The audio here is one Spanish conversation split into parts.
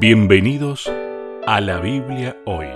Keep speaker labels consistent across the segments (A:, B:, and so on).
A: Bienvenidos a la Biblia hoy.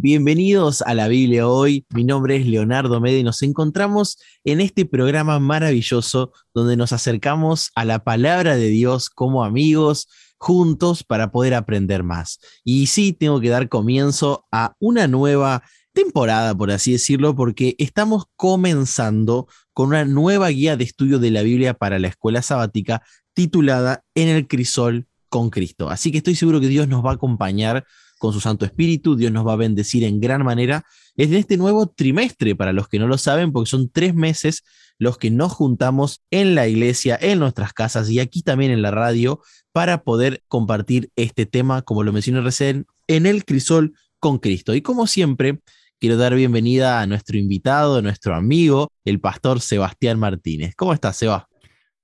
B: Bienvenidos a la Biblia hoy. Mi nombre es Leonardo Mede y nos encontramos en este programa maravilloso donde nos acercamos a la palabra de Dios como amigos, juntos para poder aprender más. Y sí, tengo que dar comienzo a una nueva temporada, por así decirlo, porque estamos comenzando con una nueva guía de estudio de la Biblia para la escuela sabática titulada En el crisol con Cristo. Así que estoy seguro que Dios nos va a acompañar con su Santo Espíritu, Dios nos va a bendecir en gran manera. Es de este nuevo trimestre, para los que no lo saben, porque son tres meses los que nos juntamos en la iglesia, en nuestras casas y aquí también en la radio para poder compartir este tema, como lo mencioné recién, en el crisol con Cristo. Y como siempre, quiero dar bienvenida a nuestro invitado, a nuestro amigo, el pastor Sebastián Martínez. ¿Cómo estás, Seba?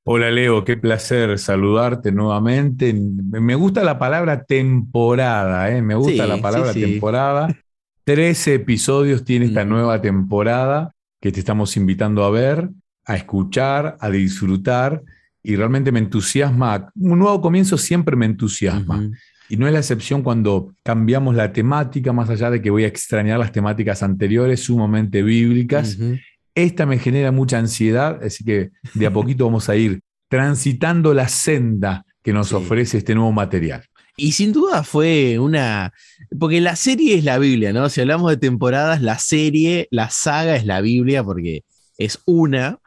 C: Hola Leo, qué placer saludarte nuevamente. Me gusta la palabra temporada, ¿eh? me gusta la palabra temporada. Trece episodios tiene esta nueva temporada que te estamos invitando a ver, a escuchar, a disfrutar y realmente me entusiasma. Un nuevo comienzo siempre me entusiasma. Y no es la excepción cuando cambiamos la temática, más allá de que voy a extrañar las temáticas anteriores, sumamente bíblicas. Esta me genera mucha ansiedad, así que de a poquito vamos a ir transitando la senda que nos ofrece este nuevo material.
B: Y sin duda fue una. Porque la serie es la Biblia, ¿no? Si hablamos de temporadas, la serie, la saga es la Biblia, porque es una,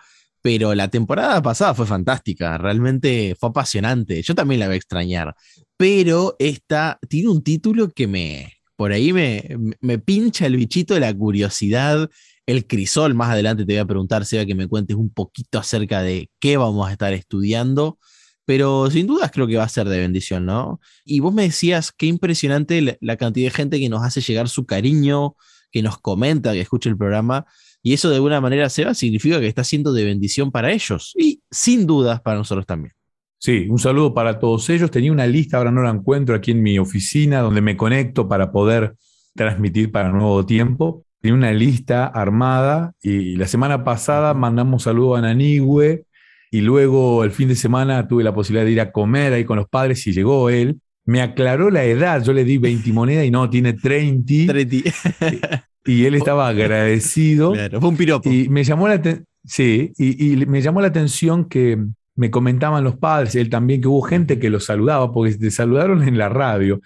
B: pero la temporada pasada fue fantástica, realmente fue apasionante. Yo también la voy a extrañar, pero esta tiene un título que me. Por ahí me, me pincha el bichito de la curiosidad el crisol. Más adelante te voy a preguntar, Seba, que me cuentes un poquito acerca de qué vamos a estar estudiando. Pero sin dudas creo que va a ser de bendición, ¿no? Y vos me decías qué impresionante la, cantidad de gente que nos hace llegar su cariño, que nos comenta, que escucha el programa. Y eso de alguna manera, Seba, significa que está siendo de bendición para ellos y sin dudas para nosotros también.
C: Sí, un saludo para todos ellos. Tenía una lista, ahora no la encuentro aquí en mi oficina, donde me conecto para poder transmitir para nuevo tiempo tiene una lista armada y la semana pasada mandamos saludo a Nanigüe y luego el fin de semana tuve la posibilidad de ir a comer ahí con los padres y llegó él. Me aclaró la edad, yo le di 20 monedas y no, tiene 30. 30. y él estaba agradecido.
B: Claro, fue un piropo.
C: Y me llamó la, sí, y, me llamó la atención que me comentaban los padres, él también, que hubo gente que lo saludaba, porque te saludaron en la radio.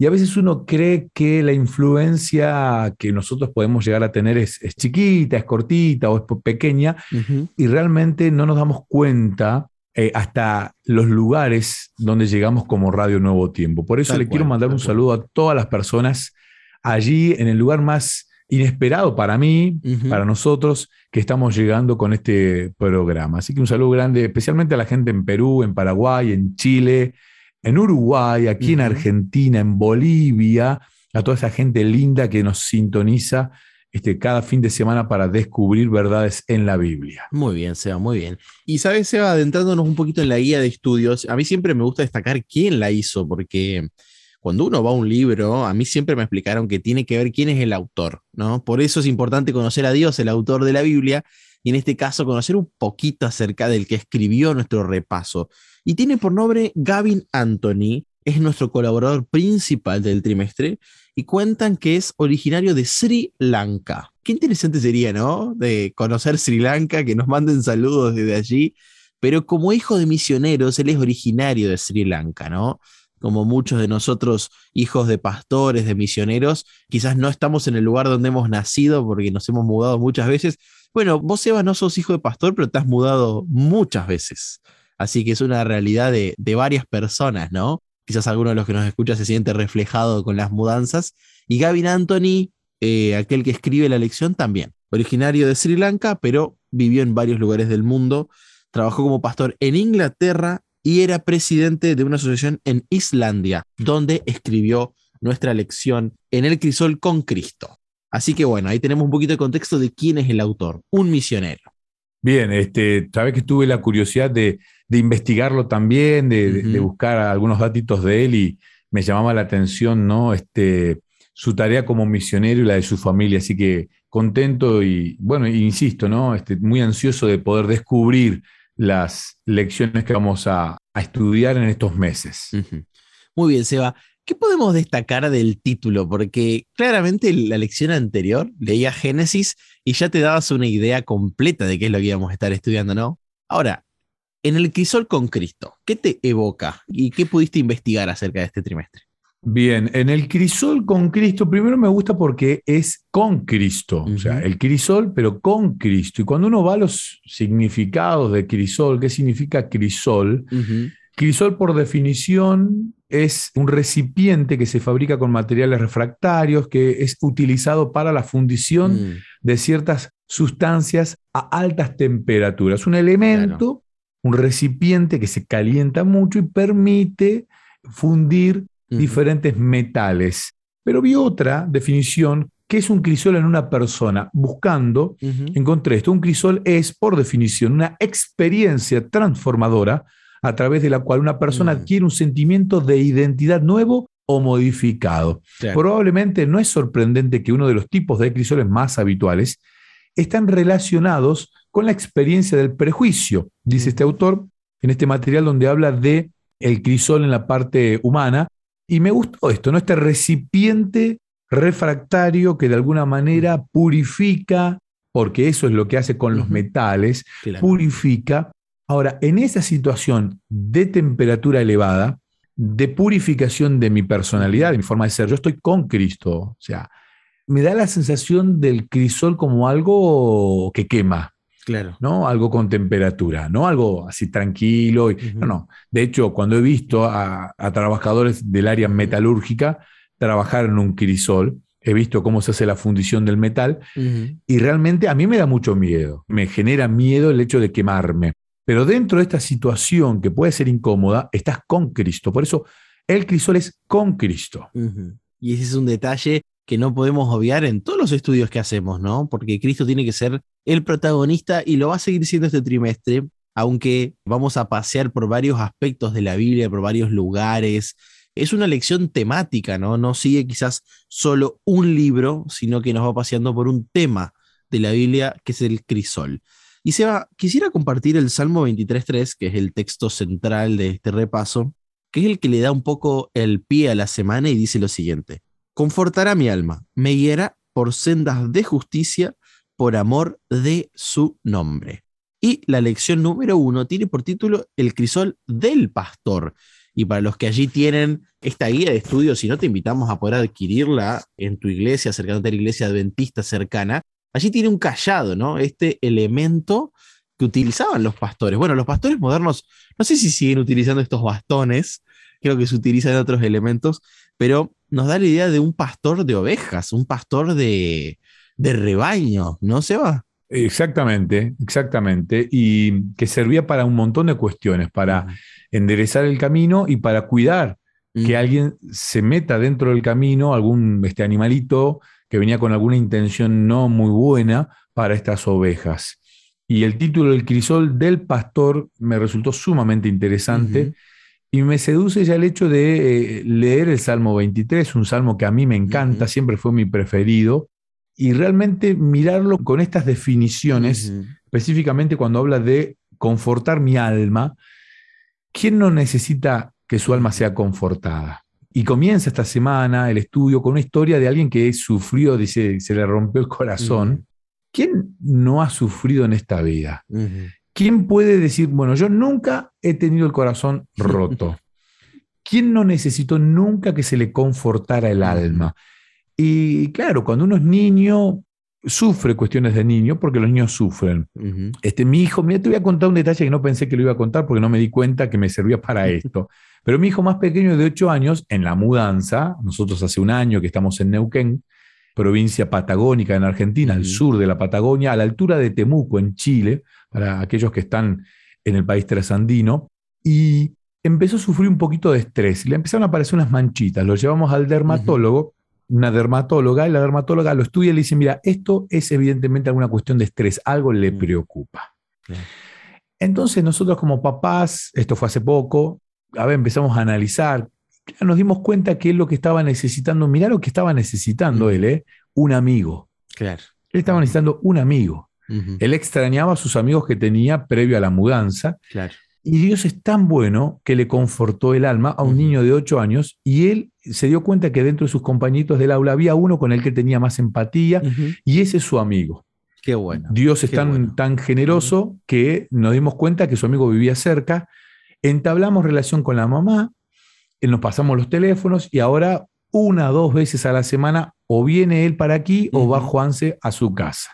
C: Y a veces uno cree que la influencia que nosotros podemos llegar a tener es, chiquita, es cortita o es pequeña, y realmente no nos damos cuenta eh, hasta los lugares donde llegamos como Radio Nuevo Tiempo. Por eso le quiero mandar un saludo a todas las personas allí en el lugar más inesperado para mí, para nosotros, que estamos llegando con este programa. Así que un saludo grande, especialmente a la gente en Perú, en Paraguay, en Chile, en Uruguay, aquí en Argentina, en Bolivia, a toda esa gente linda que nos sintoniza este, cada fin de semana para descubrir verdades en la Biblia.
B: Muy bien, Seba, muy bien. Y sabes, Seba, adentrándonos un poquito en la guía de estudios, a mí siempre me gusta destacar quién la hizo, porque cuando uno va a un libro, a mí siempre me explicaron que tiene que ver quién es el autor, ¿no? Por eso es importante conocer a Dios, el autor de la Biblia, y en este caso conocer un poquito acerca del que escribió nuestro repaso y tiene por nombre Gavin Anthony, es nuestro colaborador principal del trimestre y cuentan que es originario de Sri Lanka. Qué interesante sería, ¿no? De conocer Sri Lanka, que nos manden saludos desde allí, pero como hijo de misioneros, él es originario de Sri Lanka, ¿no? Como muchos de nosotros, hijos de pastores, de misioneros, quizás no estamos en el lugar donde hemos nacido porque nos hemos mudado muchas veces. Bueno, vos, Eva, no sos hijo de pastor, pero te has mudado muchas veces. Así que es una realidad de, varias personas, ¿no? Quizás alguno de los que nos escucha se siente reflejado con las mudanzas. Y Gavin Anthony, eh, aquel que escribe la lección, también. Originario de Sri Lanka, pero vivió en varios lugares del mundo. Trabajó como pastor en Inglaterra y era presidente de una asociación en Islandia, donde escribió nuestra lección en el crisol con Cristo. Así que bueno, ahí tenemos un poquito de contexto de quién es el autor, un misionero.
C: Bien, este, sabes que tuve la curiosidad de, investigarlo también, de, buscar algunos datos de él y me llamaba la atención, ¿no? Este, su tarea como misionero y la de su familia. Así que contento y, bueno, insisto, ¿no? Este, muy ansioso de poder descubrir las lecciones que vamos a, estudiar en estos meses.
B: Muy bien, Seba. ¿Qué podemos destacar del título? Porque claramente la lección anterior leía Génesis y ya te dabas una idea completa de qué es lo que íbamos a estar estudiando, ¿no? Ahora, en el crisol con Cristo, ¿qué te evoca y qué pudiste investigar acerca de este trimestre?
C: Bien, en el crisol con Cristo, primero me gusta porque es con Cristo, o sea, el crisol, pero con Cristo. Y cuando uno va a los significados de crisol, ¿qué significa crisol? Crisol, por definición, es un recipiente que se fabrica con materiales refractarios, que es utilizado para la fundición
B: Mm,
C: de ciertas sustancias a altas temperaturas. Un elemento, un recipiente que se calienta mucho y permite fundir diferentes metales. Pero vi otra definición que es un crisol en una persona. Buscando, encontré esto. Un crisol es, por definición, una experiencia transformadora a través de la cual una persona
B: Mm.
C: adquiere un sentimiento de identidad nuevo o modificado.
B: Claro.
C: Probablemente no es sorprendente que uno de los tipos de crisoles más habituales están relacionados con la experiencia del prejuicio, dice este autor en este material donde habla de el crisol en la parte humana. Y me gustó esto, ¿no? Este recipiente refractario que de alguna manera purifica, porque eso es lo que hace con los metales,
B: Claro.
C: purifica. Ahora, en esa situación de temperatura elevada, de purificación de mi personalidad, de mi forma de ser, yo estoy con Cristo. O sea, me da la sensación del crisol como algo que quema,
B: Claro.
C: ¿no? Algo con temperatura, no algo así tranquilo. y-. No, no. De hecho, cuando he visto a, a trabajadores del área metalúrgica trabajar en un crisol, he visto cómo se hace la fundición del metal y realmente a mí me da mucho miedo. Me genera miedo el hecho de quemarme. Pero dentro de esta situación que puede ser incómoda, estás con Cristo. Por eso el crisol es con Cristo.
B: Y ese es un detalle que no podemos obviar en todos los estudios que hacemos, ¿no? Porque Cristo tiene que ser el protagonista y lo va a seguir siendo este trimestre, aunque vamos a pasear por varios aspectos de la Biblia, por varios lugares. Es una lección temática, ¿no? No sigue quizás solo un libro, sino que nos va paseando por un tema de la Biblia, que es el crisol. Y Seba, quisiera compartir el Salmo 23.3, que es el texto central de este repaso, que es el que le da un poco el pie a la semana y dice lo siguiente. Confortará mi alma, me guiará por sendas de justicia por amor de su nombre. Y la lección número uno tiene por título El crisol del pastor. Y para los que allí tienen esta guía de estudios, si no te invitamos a poder adquirirla en tu iglesia, acercándote a la iglesia adventista cercana, allí tiene un callado, ¿no? Este elemento que utilizaban los pastores. Bueno, los pastores modernos, no sé si siguen utilizando estos bastones, creo que se utilizan otros elementos, pero nos da la idea de un pastor de ovejas, un pastor de, de rebaño, ¿no, Seba?
C: Exactamente, exactamente. Y que servía para un montón de cuestiones, para enderezar el camino y para cuidar que alguien se meta dentro del camino, algún este animalito que venía con alguna intención no muy buena para estas ovejas. Y el título del crisol del pastor me resultó sumamente interesante. Y me seduce ya el hecho de eh, leer el Salmo 23, un salmo que a mí me encanta, siempre fue mi preferido, y realmente mirarlo con estas definiciones, específicamente cuando habla de confortar mi alma, ¿quién no necesita que su alma sea confortada? Y comienza esta semana el estudio con una historia de alguien que sufrió, dice, se le rompió el corazón. ¿Quién no ha sufrido en esta vida? ¿Quién puede decir, bueno, yo nunca he tenido el corazón roto? ¿Quién no necesitó nunca que se le confortara el alma? Y claro, cuando uno es niño, sufre cuestiones de niño porque los niños sufren. Este, mi hijo, mira, te voy a contar un detalle que no pensé que lo iba a contar porque no me di cuenta que me servía para esto. Pero mi hijo más pequeño de 8 años, en la mudanza, nosotros hace un año que estamos en Neuquén, provincia patagónica en Argentina, al sur de la Patagonia, a la altura de Temuco, en Chile, para aquellos que están en el país trasandino, y empezó a sufrir un poquito de estrés. Le empezaron a aparecer unas manchitas. Lo llevamos al dermatólogo, una dermatóloga, y la dermatóloga lo estudia y le dice, mira, esto es evidentemente alguna cuestión de estrés, algo le
B: Mm.
C: preocupa. Entonces nosotros como papás, esto fue hace poco, a ver, empezamos a analizar, nos dimos cuenta que él lo que estaba necesitando, mirá lo que estaba necesitando él, ¿eh? un amigo.
B: Claro.
C: Él estaba necesitando un amigo. Él extrañaba a sus amigos que tenía previo a la mudanza.
B: Claro.
C: Y Dios es tan bueno que le confortó el alma a un niño de 8 años y él se dio cuenta que dentro de sus compañitos del aula había uno con el que tenía más empatía y ese es su amigo.
B: Qué bueno.
C: Dios es tan,
B: bueno.
C: tan generoso que nos dimos cuenta que su amigo vivía cerca, entablamos relación con la mamá, nos pasamos los teléfonos y ahora una o dos veces a la semana o viene él para aquí o va. Juanse a su casa.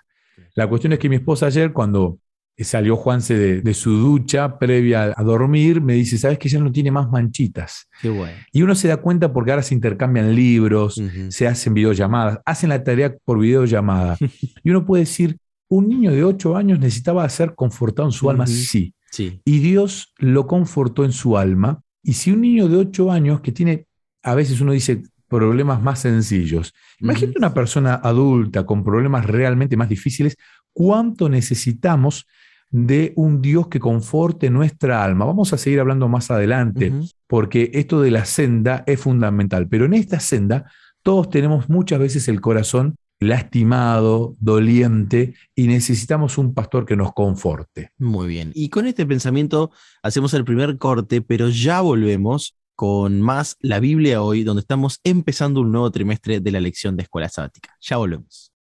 C: La cuestión es que mi esposa ayer cuando salió Juanse de, de su ducha previa a dormir, me dice, ¿sabes que ya no tiene más manchitas?
B: Qué bueno.
C: Y uno se da cuenta porque ahora se intercambian libros, se hacen videollamadas, hacen la tarea por videollamada. y uno puede decir, un niño de 8 años necesitaba ser confortado en su alma, sí.
B: Sí.
C: Y Dios lo confortó en su alma. Y si un niño de 8 años que tiene, a veces uno dice, problemas más sencillos, imagínate una persona adulta con problemas realmente más difíciles, ¿cuánto necesitamos de un Dios que conforte nuestra alma? Vamos a seguir hablando más adelante porque esto de la senda es fundamental. Pero en esta senda todos tenemos muchas veces el corazón lastimado, doliente, y necesitamos un pastor que nos conforte.
B: Muy bien. Y con este pensamiento hacemos el primer corte, pero ya volvemos con más La Biblia hoy, donde estamos empezando un nuevo trimestre de la lección de escuela sabática. Ya volvemos.